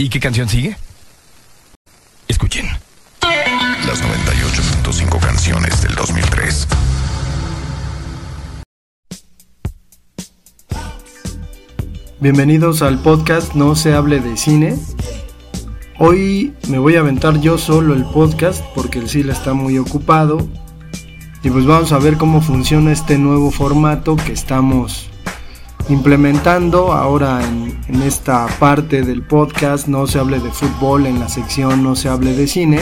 ¿Y qué canción sigue? Escuchen. Las 98.5 canciones del 2003. Bienvenidos al podcast No se hable de cine. Hoy me voy a aventar yo solo el podcast porque el Sila está muy ocupado. Y pues vamos a ver cómo funciona este nuevo formato que estamos implementando ahora en, esta parte del podcast. No se hable de fútbol en la sección No se hable de cine.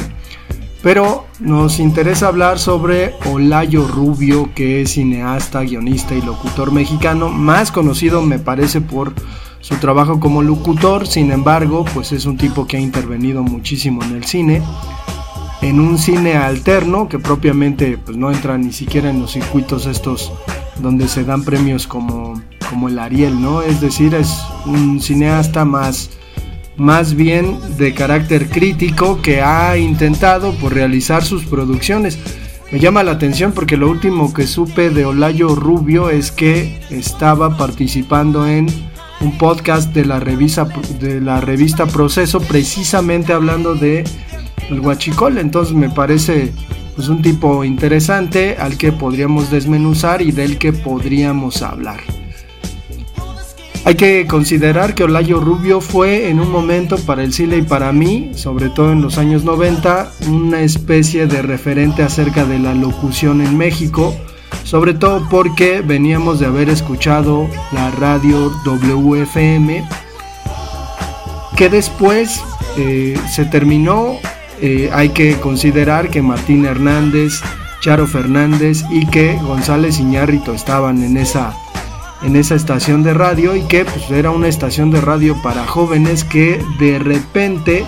Pero nos interesa hablar sobre Olayo Rubio, que es cineasta, guionista y locutor mexicano, más conocido me parece por su trabajo como locutor, sin embargo, pues es un tipo que ha intervenido muchísimo en el cine, en un cine alterno que propiamente pues no entra ni siquiera en los circuitos estos donde se dan premios como, como el Ariel, ¿no? Es decir, es un cineasta más más bien de carácter crítico que ha intentado por realizar sus producciones. Me llama la atención porque lo último que supe de Olayo Rubio es que estaba participando en un podcast de la revista, de la revista Proceso precisamente hablando de el huachicol. Entonces me parece pues, un tipo interesante al que podríamos desmenuzar y del que podríamos hablar. Hay que considerar que Olayo Rubio fue en un momento para el cine y para mí, sobre todo en los años 90, una especie de referente acerca de la locución en México, sobre todo porque veníamos de haber escuchado la radio WFM, que después eh, se terminó. Eh, hay que considerar que Martín Hernández, Charo Fernández y que González Iñárrito estaban en esa en esa estación de radio y que pues, era una estación de radio para jóvenes que de repente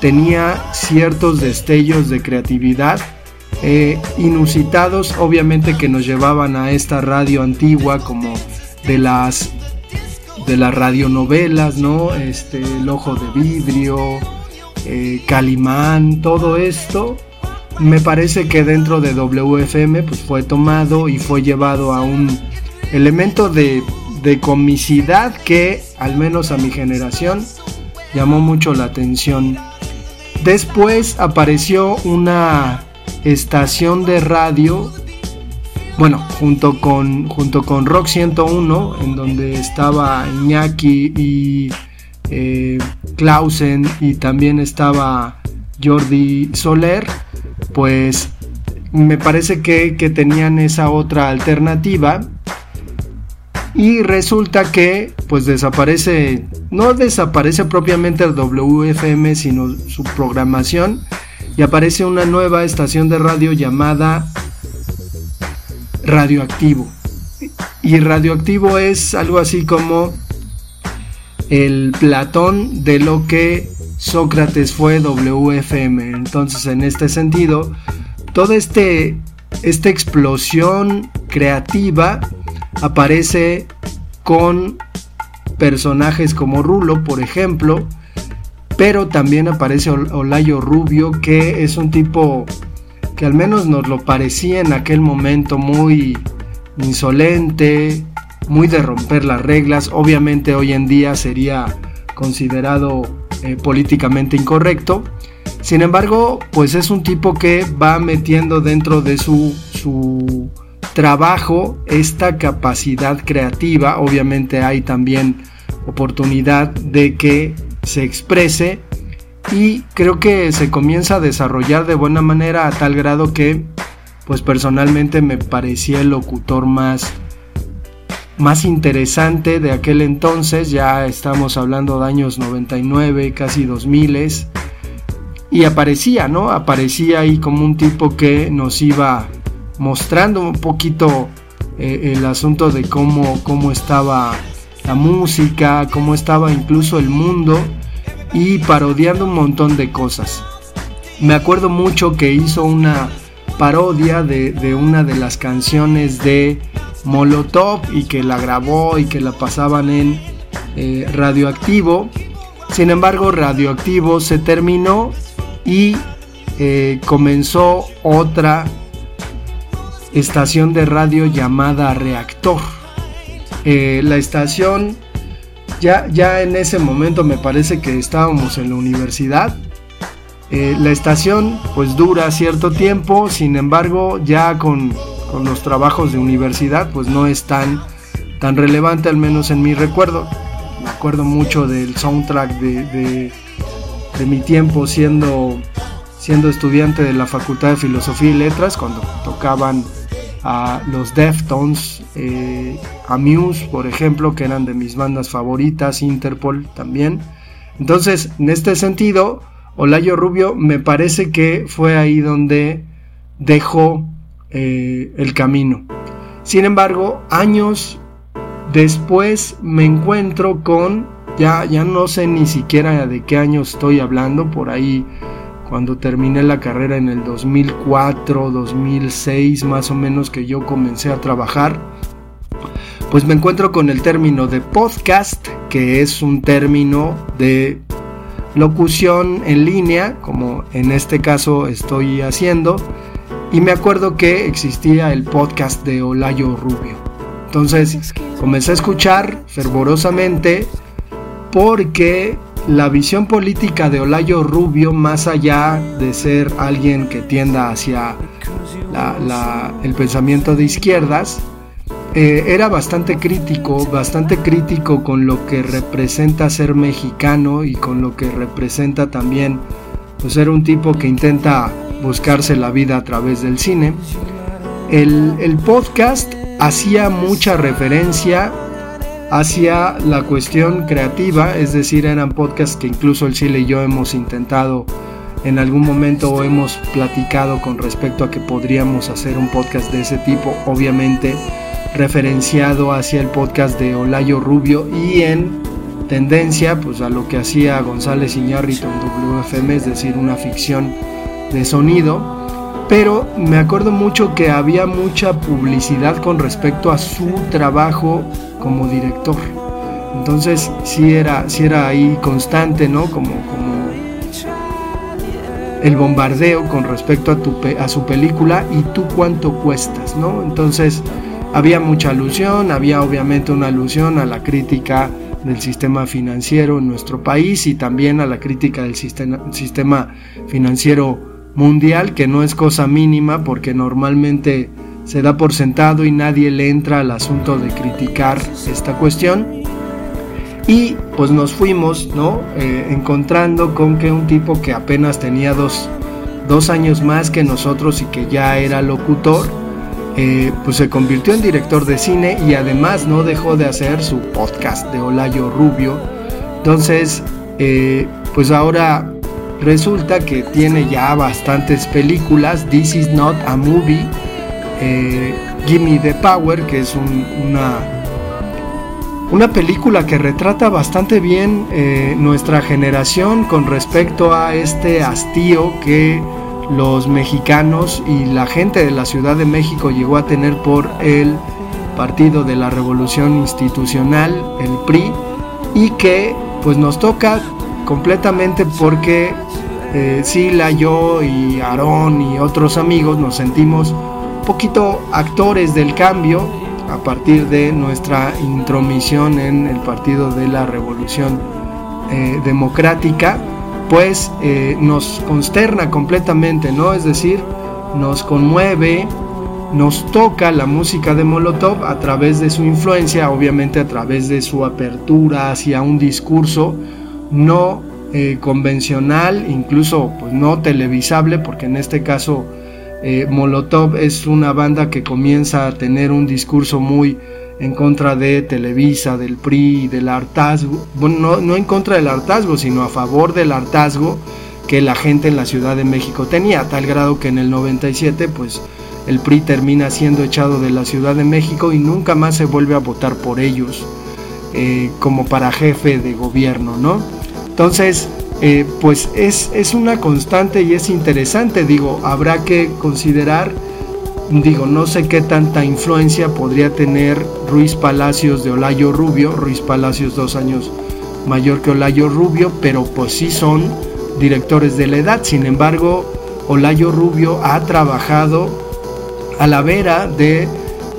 tenía ciertos destellos de creatividad eh, inusitados obviamente que nos llevaban a esta radio antigua como de las de las radionovelas no este el ojo de vidrio eh, Calimán todo esto. Me parece que dentro de WFM pues fue tomado y fue llevado a un elemento de, de comicidad que al menos a mi generación llamó mucho la atención. Después apareció una estación de radio, bueno, junto con, junto con Rock 101, en donde estaba Iñaki y eh, Clausen y también estaba Jordi Soler, pues me parece que, que tenían esa otra alternativa y resulta que pues desaparece, no desaparece propiamente el WFM, sino su programación y aparece una nueva estación de radio llamada Radioactivo. Y Radioactivo es algo así como el Platón de lo que Sócrates fue WFM. Entonces, en este sentido, toda este, esta explosión creativa aparece con personajes como Rulo, por ejemplo, pero también aparece Olayo Rubio, que es un tipo que al menos nos lo parecía en aquel momento muy insolente, muy de romper las reglas. Obviamente hoy en día sería considerado eh, políticamente incorrecto. Sin embargo, pues es un tipo que va metiendo dentro de su, su trabajo esta capacidad creativa. Obviamente hay también oportunidad de que se exprese y creo que se comienza a desarrollar de buena manera a tal grado que pues personalmente me parecía el locutor más más interesante de aquel entonces, ya estamos hablando de años 99, casi 2000 y aparecía, ¿no? Aparecía ahí como un tipo que nos iba mostrando un poquito eh, el asunto de cómo, cómo estaba la música, cómo estaba incluso el mundo y parodiando un montón de cosas. Me acuerdo mucho que hizo una parodia de, una de las canciones de Molotov y que la grabó y que la pasaban en eh, Radioactivo. Sin embargo, Radioactivo se terminó y eh, comenzó otra estación de radio llamada Reactor. Eh, la estación, ya, ya en ese momento me parece que estábamos en la universidad. Eh, la estación pues dura cierto tiempo, sin embargo ya con, los trabajos de universidad pues no es tan, tan relevante al menos en mi recuerdo. Me acuerdo mucho del soundtrack de, de mi tiempo siendo, siendo estudiante de la Facultad de Filosofía y Letras cuando tocaban a los Deftones, eh, a Muse, por ejemplo, que eran de mis bandas favoritas, Interpol también. Entonces, en este sentido, Olayo Rubio me parece que fue ahí donde dejó eh, el camino. Sin embargo, años después me encuentro con, ya, ya no sé ni siquiera de qué año estoy hablando, por ahí cuando terminé la carrera en el 2004, 2006 más o menos que yo comencé a trabajar, pues me encuentro con el término de podcast, que es un término de locución en línea, como en este caso estoy haciendo, y me acuerdo que existía el podcast de Olayo Rubio. Entonces comencé a escuchar fervorosamente porque la visión política de Olayo Rubio, más allá de ser alguien que tienda hacia el pensamiento de izquierdas, eh, era bastante crítico, bastante crítico con lo que representa ser mexicano y con lo que representa también pues, ser un tipo que intenta buscarse la vida a través del cine. El, el podcast hacía mucha referencia hacia la cuestión creativa, es decir, eran podcasts que incluso el Chile y yo hemos intentado en algún momento o hemos platicado con respecto a que podríamos hacer un podcast de ese tipo, obviamente referenciado hacia el podcast de Olayo Rubio y en tendencia pues a lo que hacía González Iñárritu en WFM, es decir, una ficción de sonido. Pero me acuerdo mucho que había mucha publicidad con respecto a su trabajo como director. Entonces sí era, sí era ahí constante, ¿no? Como, como el bombardeo con respecto a, tu, a su película y tú cuánto cuestas, ¿no? Entonces había mucha alusión, había obviamente una alusión a la crítica del sistema financiero en nuestro país y también a la crítica del sistema, sistema financiero mundial, que no es cosa mínima porque normalmente se da por sentado y nadie le entra al asunto de criticar esta cuestión. Y pues nos fuimos, ¿no? Eh, encontrando con que un tipo que apenas tenía dos, dos, años más que nosotros y que ya era locutor, eh, pues se convirtió en director de cine y además no dejó de hacer su podcast de Olayo Rubio. Entonces, eh, pues ahora resulta que tiene ya bastantes películas. This is not a movie. Eh, Gimme the Power, que es una, una película que retrata bastante bien eh, nuestra generación con respecto a este hastío que los mexicanos y la gente de la Ciudad de México llegó a tener por el Partido de la Revolución Institucional, el PRI, y que pues nos toca completamente porque eh, Sila, yo y Aarón y otros amigos nos sentimos poquito actores del cambio a partir de nuestra intromisión en el Partido de la Revolución eh, Democrática, pues eh, nos consterna completamente, ¿no? Es decir, nos conmueve, nos toca la música de Molotov a través de su influencia, obviamente a través de su apertura hacia un discurso no eh, convencional, incluso pues no televisable, porque en este caso eh, Molotov es una banda que comienza a tener un discurso muy en contra de Televisa, del PRI, del hartazgo, bueno, no, en contra del hartazgo, sino a favor del hartazgo que la gente en la Ciudad de México tenía, a tal grado que en el 97 pues el PRI termina siendo echado de la Ciudad de México y nunca más se vuelve a votar por ellos eh, como para jefe de gobierno, ¿no? Entonces, eh, pues es, es una constante y es interesante, digo, habrá que considerar, digo, no sé qué tanta influencia podría tener Ruiz Palacios de Olayo Rubio, Ruiz Palacios dos años mayor que Olayo Rubio, pero pues sí son directores de la edad, sin embargo, Olayo Rubio ha trabajado a la vera de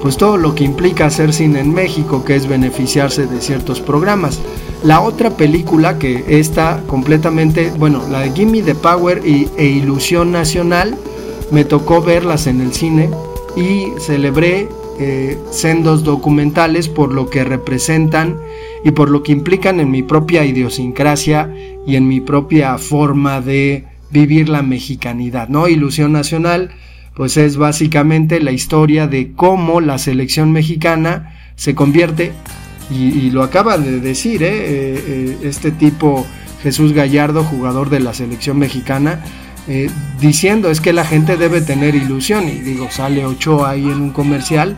pues todo lo que implica hacer cine en México, que es beneficiarse de ciertos programas. La otra película que está completamente, bueno, la de Gimme the Power y, e Ilusión Nacional, me tocó verlas en el cine y celebré eh, sendos documentales por lo que representan y por lo que implican en mi propia idiosincrasia y en mi propia forma de vivir la mexicanidad, ¿no? Ilusión Nacional, pues es básicamente la historia de cómo la selección mexicana se convierte y, lo acaba de decir, ¿eh? Eh, eh, este tipo Jesús Gallardo, jugador de la selección mexicana, diciendo es que la gente debe tener ilusión. Y digo, sale Ochoa ahí en un comercial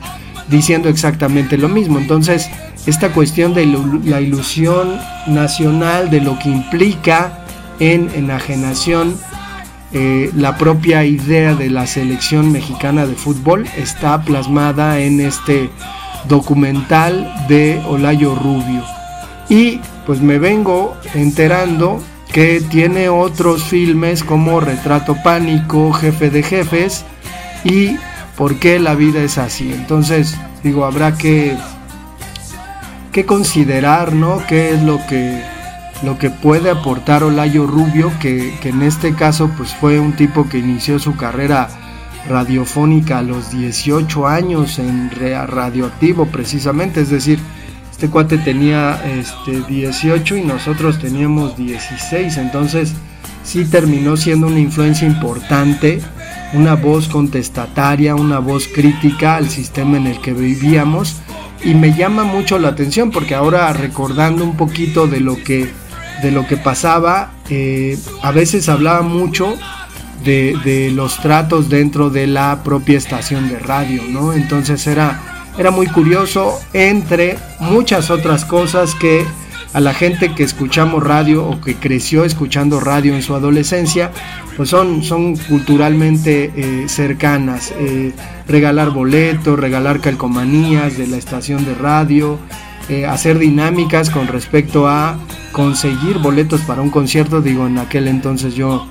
diciendo exactamente lo mismo. Entonces, esta cuestión de la ilusión nacional, de lo que implica en enajenación la propia idea de la selección mexicana de fútbol, está plasmada en este documental de Olayo Rubio. Y pues me vengo enterando que tiene otros filmes como Retrato Pánico, Jefe de Jefes y ¿Por qué la vida es así? Entonces, digo, habrá que, que considerar, ¿no? ¿Qué es lo que, lo que puede aportar Olayo Rubio, que, que en este caso pues fue un tipo que inició su carrera radiofónica a los 18 años en radioactivo precisamente, es decir, este cuate tenía este 18 y nosotros teníamos 16, entonces sí terminó siendo una influencia importante, una voz contestataria, una voz crítica al sistema en el que vivíamos. Y me llama mucho la atención porque ahora recordando un poquito de lo que de lo que pasaba, eh, a veces hablaba mucho de, los tratos dentro de la propia estación de radio, ¿no? Entonces era, era muy curioso, entre muchas otras cosas que a la gente que escuchamos radio o que creció escuchando radio en su adolescencia, pues son, son culturalmente eh, cercanas. Eh, regalar boletos, regalar calcomanías de la estación de radio, eh, hacer dinámicas con respecto a conseguir boletos para un concierto. Digo, en aquel entonces yo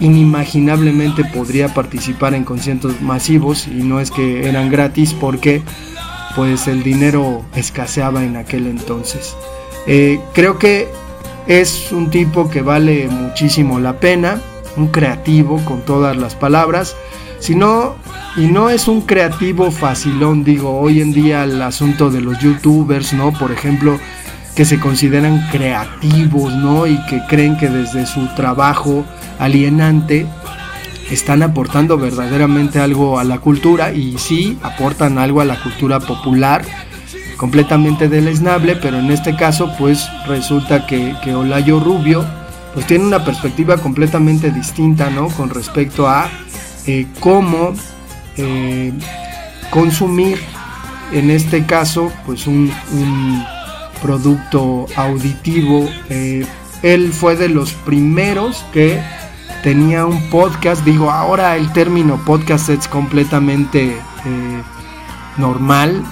inimaginablemente podría participar en conciertos masivos y no es que eran gratis porque pues el dinero escaseaba en aquel entonces. Eh, creo que es un tipo que vale muchísimo la pena, un creativo con todas las palabras, sino y no es un creativo facilón, digo, hoy en día el asunto de los youtubers, ¿no? Por ejemplo, que se consideran creativos, ¿no? Y que creen que desde su trabajo alienante están aportando verdaderamente algo a la cultura y sí aportan algo a la cultura popular completamente deleznable, pero en este caso pues resulta que, que Olayo Rubio pues tiene una perspectiva completamente distinta, ¿no? Con respecto a eh, cómo eh, consumir en este caso pues un producto auditivo. Eh, él fue de los primeros que tenía un podcast. Digo, ahora el término podcast es completamente eh, normal.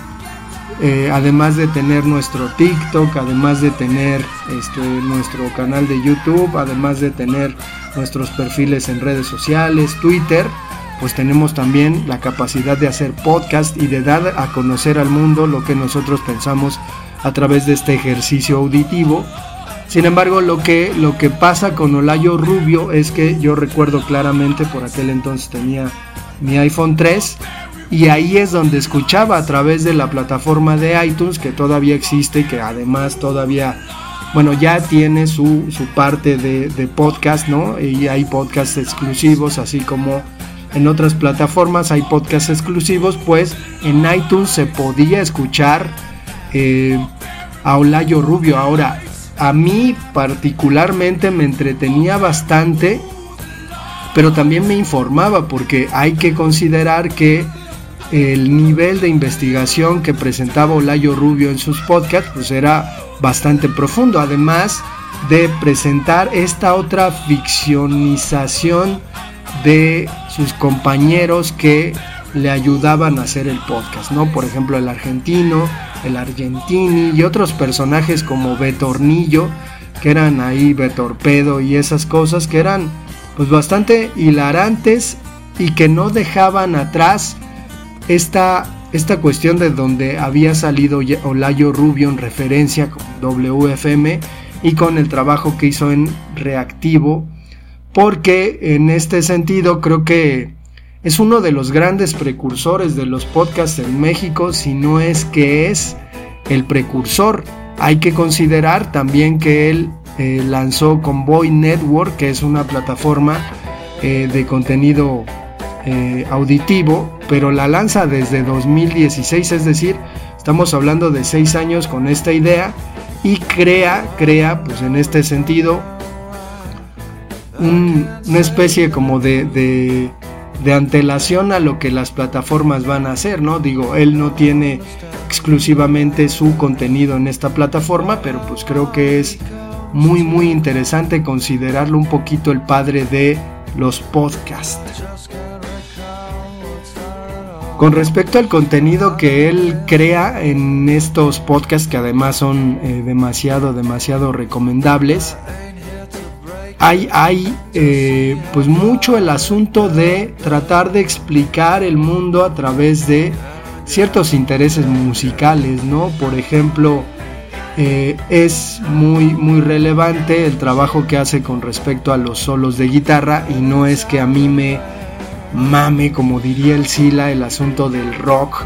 Eh, además de tener nuestro TikTok, además de tener este, nuestro canal de YouTube, además de tener nuestros perfiles en redes sociales, Twitter, pues tenemos también la capacidad de hacer podcast y de dar a conocer al mundo lo que nosotros pensamos a través de este ejercicio auditivo. Sin embargo, lo que, lo que pasa con Olayo Rubio es que yo recuerdo claramente, por aquel entonces tenía mi iPhone 3, y ahí es donde escuchaba a través de la plataforma de iTunes que todavía existe y que además todavía, bueno, ya tiene su, su parte de, de, podcast, ¿no? Y hay podcasts exclusivos, así como en otras plataformas hay podcasts exclusivos, pues en iTunes se podía escuchar eh, a Olayo Rubio. Ahora, a mí particularmente me entretenía bastante, pero también me informaba porque hay que considerar que el nivel de investigación que presentaba Olayo Rubio en sus podcasts pues era bastante profundo, además de presentar esta otra ficcionización de sus compañeros que le ayudaban a hacer el podcast, ¿no? Por ejemplo, el argentino, el argentini y otros personajes como Betornillo, que eran ahí Betorpedo y esas cosas que eran pues bastante hilarantes y que no dejaban atrás esta, esta cuestión de donde había salido Olayo Rubio en referencia con WFM y con el trabajo que hizo en Reactivo, porque en este sentido creo que es uno de los grandes precursores de los podcasts en México, si no es que es el precursor. Hay que considerar también que él eh, lanzó Convoy Network, que es una plataforma eh, de contenido eh, auditivo, pero la lanza desde 2016, es decir, estamos hablando de seis años con esta idea y crea, crea, pues en este sentido, una especie como de, de, de, antelación a lo que las plataformas van a hacer, ¿no? Digo, él no tiene exclusivamente su contenido en esta plataforma, pero pues creo que es muy, muy interesante considerarlo un poquito el padre de los podcasts. Con respecto al contenido que él crea en estos podcasts, que además son eh, demasiado, demasiado recomendables, hay, hay eh, pues mucho el asunto de tratar de explicar el mundo a través de ciertos intereses musicales, ¿no? Por ejemplo, eh, es muy, muy relevante el trabajo que hace con respecto a los solos de guitarra y no es que a mí me mame, como diría el Sila, el asunto del rock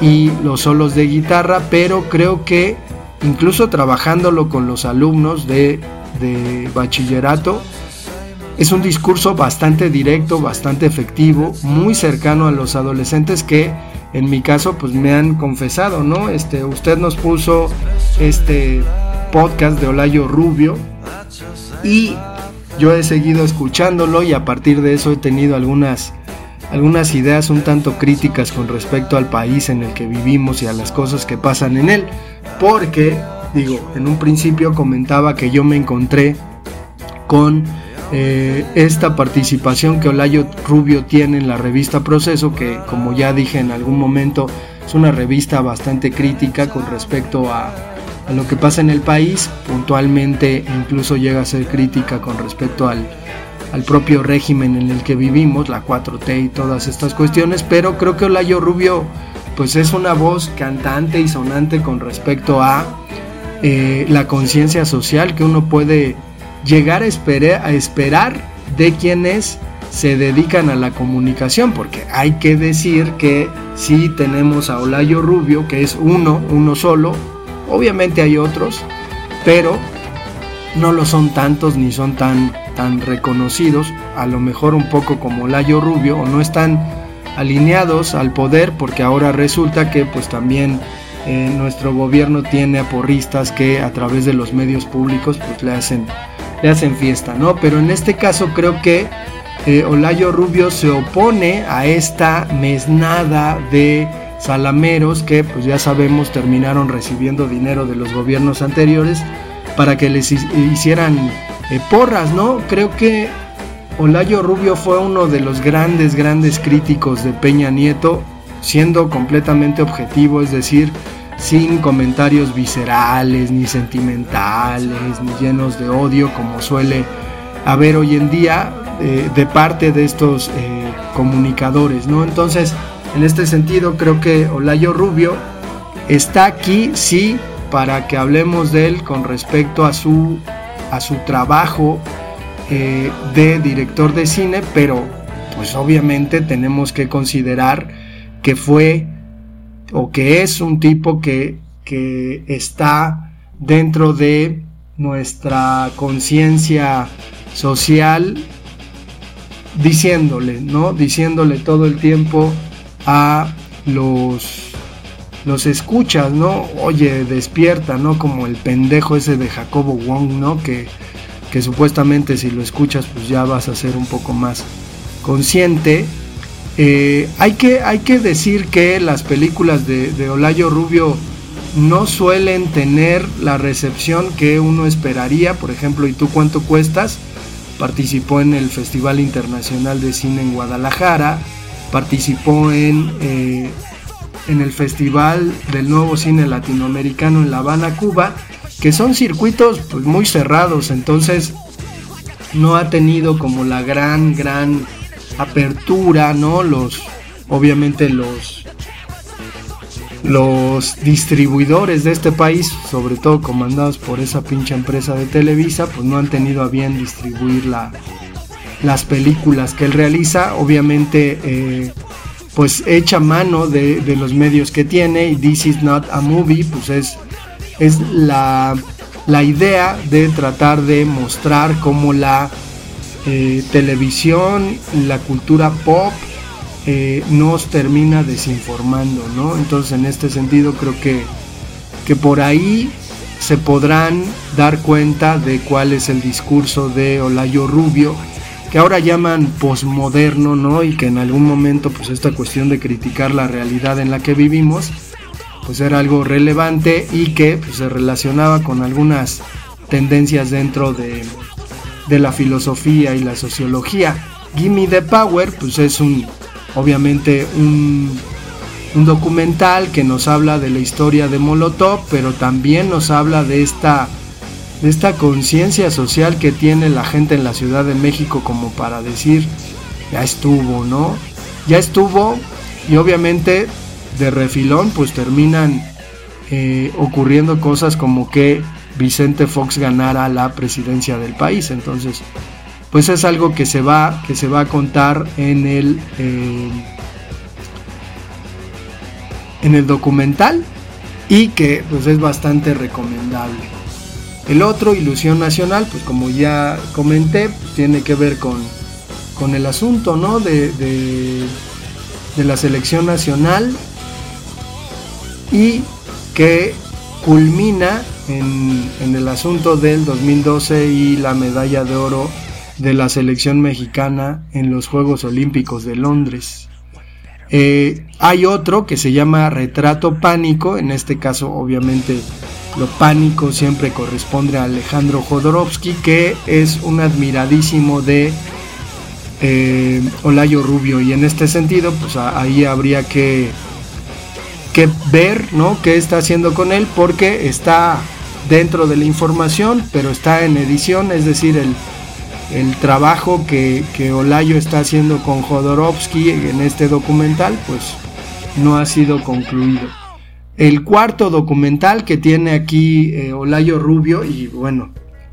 y los solos de guitarra, pero creo que incluso trabajándolo con los alumnos de, de bachillerato, es un discurso bastante directo, bastante efectivo, muy cercano a los adolescentes que en mi caso pues me han confesado, ¿no? Este, usted nos puso este podcast de Olayo Rubio y yo he seguido escuchándolo y a partir de eso he tenido algunas, algunas ideas un tanto críticas con respecto al país en el que vivimos y a las cosas que pasan en él. Porque, digo, en un principio comentaba que yo me encontré con eh, esta participación que Olayo Rubio tiene en la revista Proceso, que como ya dije en algún momento es una revista bastante crítica con respecto a a lo que pasa en el país, puntualmente incluso llega a ser crítica con respecto al, al propio régimen en el que vivimos, la 4T y todas estas cuestiones, pero creo que Olayo Rubio pues es una voz cantante y sonante con respecto a eh, la conciencia social que uno puede llegar a, esperar, a esperar de quienes se dedican a la comunicación, porque hay que decir que si tenemos a Olayo Rubio, que es uno, uno solo, Obviamente hay otros, pero no lo son tantos ni son tan, tan reconocidos, a lo mejor un poco como Layo Rubio, o no están alineados al poder, porque ahora resulta que pues también eh, nuestro gobierno tiene aporristas que a través de los medios públicos pues le hacen, le hacen fiesta, ¿no? Pero en este caso creo que eh, Olayo Rubio se opone a esta mesnada de salameros que pues ya sabemos terminaron recibiendo dinero de los gobiernos anteriores para que les hicieran eh, porras, ¿no? Creo que Olayo Rubio fue uno de los grandes, grandes críticos de Peña Nieto, siendo completamente objetivo, es decir, sin comentarios viscerales, ni sentimentales, ni llenos de odio, como suele haber hoy en día eh, de parte de estos eh, comunicadores, ¿no? Entonces, en este sentido, creo que Olayo Rubio está aquí, sí, para que hablemos de él con respecto a su, a su trabajo eh, de director de cine, pero pues obviamente tenemos que considerar que fue o que es un tipo que, que está dentro de nuestra conciencia social diciéndole, ¿no? Diciéndole todo el tiempo a los los escuchas, ¿no? Oye, despierta, ¿no? Como el pendejo ese de Jacobo Wong, ¿no? Que, que supuestamente si lo escuchas pues ya vas a ser un poco más consciente. Eh, hay, que, hay que decir que las películas de, Olayo Rubio no suelen tener la recepción que uno esperaría. Por ejemplo, ¿y tú cuánto cuestas? Participó en el Festival Internacional de Cine en Guadalajara participó en, eh, en el Festival del Nuevo Cine Latinoamericano en La Habana, Cuba, que son circuitos pues, muy cerrados, entonces no ha tenido como la gran, gran apertura, ¿no? Los, obviamente los, los distribuidores de este país, sobre todo comandados por esa pinche empresa de Televisa, pues no han tenido a bien distribuir la, las películas que él realiza, obviamente eh, pues echa mano de, los medios que tiene y This is not a movie, pues es, es la, la idea de tratar de mostrar cómo la eh, televisión, la cultura pop eh, nos termina desinformando, ¿no? Entonces en este sentido creo que, que por ahí se podrán dar cuenta de cuál es el discurso de Olayo Rubio que ahora llaman posmoderno, ¿no? Y que en algún momento, pues esta cuestión de criticar la realidad en la que vivimos, pues era algo relevante y que pues, se relacionaba con algunas tendencias dentro de, de la filosofía y la sociología. Gimme the Power, pues es un, obviamente un, un documental que nos habla de la historia de Molotov, pero también nos habla de esta de esta conciencia social que tiene la gente en la Ciudad de México como para decir, ya estuvo, ¿no? Ya estuvo y obviamente de refilón pues terminan eh, ocurriendo cosas como que Vicente Fox ganara la presidencia del país. Entonces, pues es algo que se va, que se va a contar en el, eh, en el documental y que pues es bastante recomendable. El otro, Ilusión Nacional, pues como ya comenté, pues, tiene que ver con, con el asunto ¿no? de, de, la selección nacional y que culmina en, el asunto del 2012 y la medalla de oro de la selección mexicana en los Juegos Olímpicos de Londres. Eh, hay otro que se llama Retrato Pánico, en este caso obviamente lo pánico siempre corresponde a Alejandro Jodorowsky, que es un admiradísimo de eh, Olayo Rubio. Y en este sentido, pues ahí habría que, que ver ¿no? qué está haciendo con él, porque está dentro de la información, pero está en edición, es decir, el, el trabajo que, que Olayo está haciendo con Jodorowsky en este documental, pues no ha sido concluido el cuarto documental que tiene aquí eh, Olayo Rubio y bueno,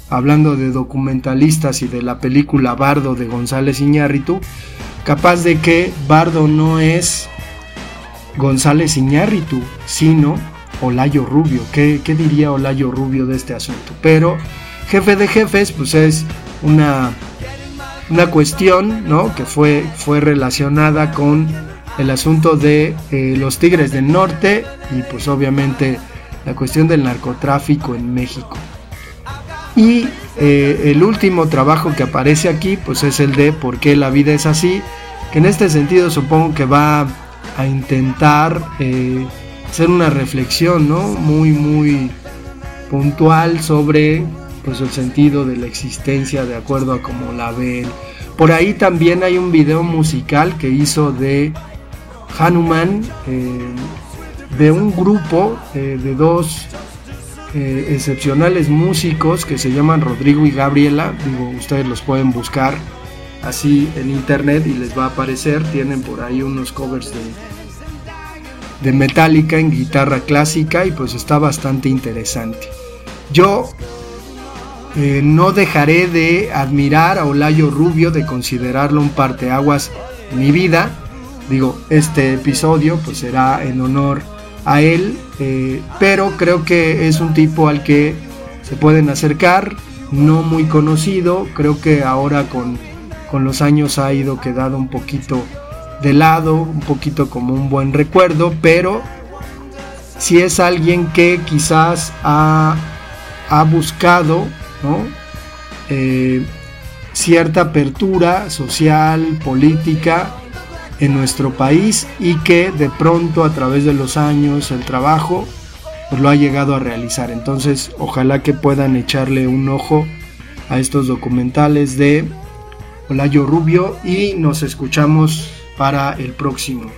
hablando de documentalistas y de la película Bardo de González Iñárritu, capaz de que Bardo no es González Iñárritu, sino Olayo Rubio. ¿Qué, ¿Qué, diría Olayo Rubio de este asunto? Pero jefe de jefes, pues es una, una cuestión ¿no? que fue, fue relacionada con el asunto de eh, los Tigres del Norte y pues obviamente la cuestión del narcotráfico en México. Y eh, el último trabajo que aparece aquí pues es el de por qué la vida es así, que en este sentido supongo que va a intentar eh, hacer una reflexión, ¿no? Muy, muy puntual sobre pues el sentido de la existencia de acuerdo a como la ven. Por ahí también hay un video musical que hizo de Hanuman, eh, de un grupo eh, de dos excepcionales músicos que se llaman Rodrigo y Gabriela. Digo, ustedes los pueden buscar así en internet y les va a aparecer. Tienen por ahí unos covers de, de Metallica en guitarra clásica y pues está bastante interesante. Yo eh, no dejaré de admirar a Olayo Rubio, de considerarlo un parteaguas en mi vida. Digo, este episodio pues será en honor a él, eh, pero creo que es un tipo al que se pueden acercar, no muy conocido, creo que ahora con, con los años ha ido quedado un poquito de lado, un poquito como un buen recuerdo, pero si es alguien que quizás ha, ha buscado eh, cierta apertura social, política en nuestro país y que de pronto a través de los años el trabajo pues lo ha llegado a realizar. Entonces ojalá que puedan echarle un ojo a estos documentales de Olayo Rubio y nos escuchamos para el próximo.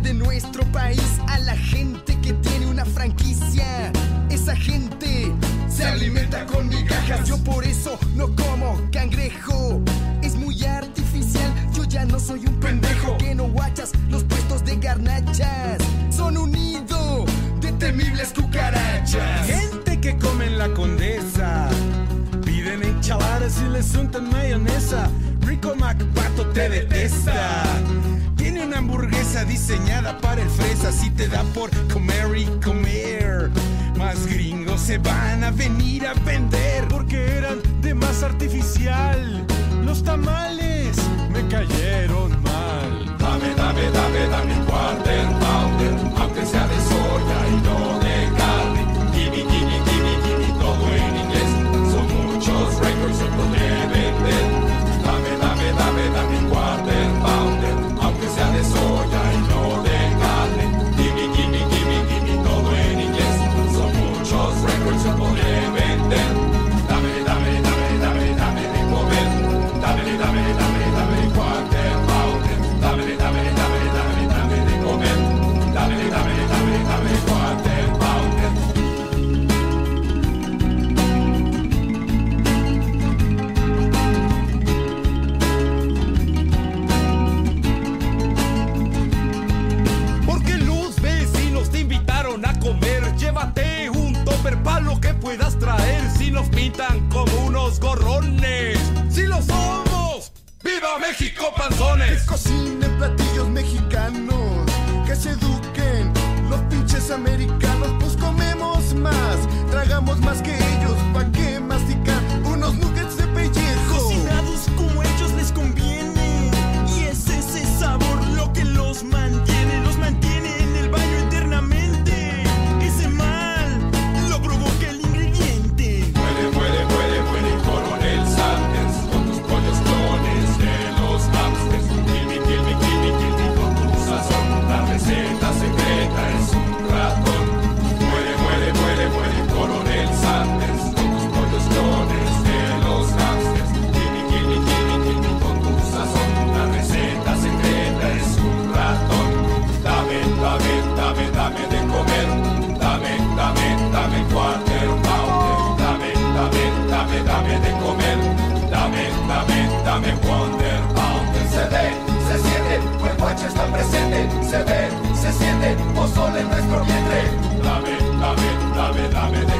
De nuestro país, a la gente que tiene una franquicia. Esa gente se alimenta con migajas. Yo por eso no como cangrejo. Es muy artificial. Yo ya no soy un pendejo que no guachas los puestos de garnachas. Son un nido de temibles cucarachas. Gente que come en la condesa. Piden enchiladas y les untan mayonesa. Rico MacPato te detesta. Hamburguesa diseñada para el fresa. Si te da por comer y comer. Más gringos se van a venir a vender. Porque eran de más artificial. Los tamales me cayeron mal. Dame, dame, dame, dame un quarter pounder. Dame, dame, dame, dame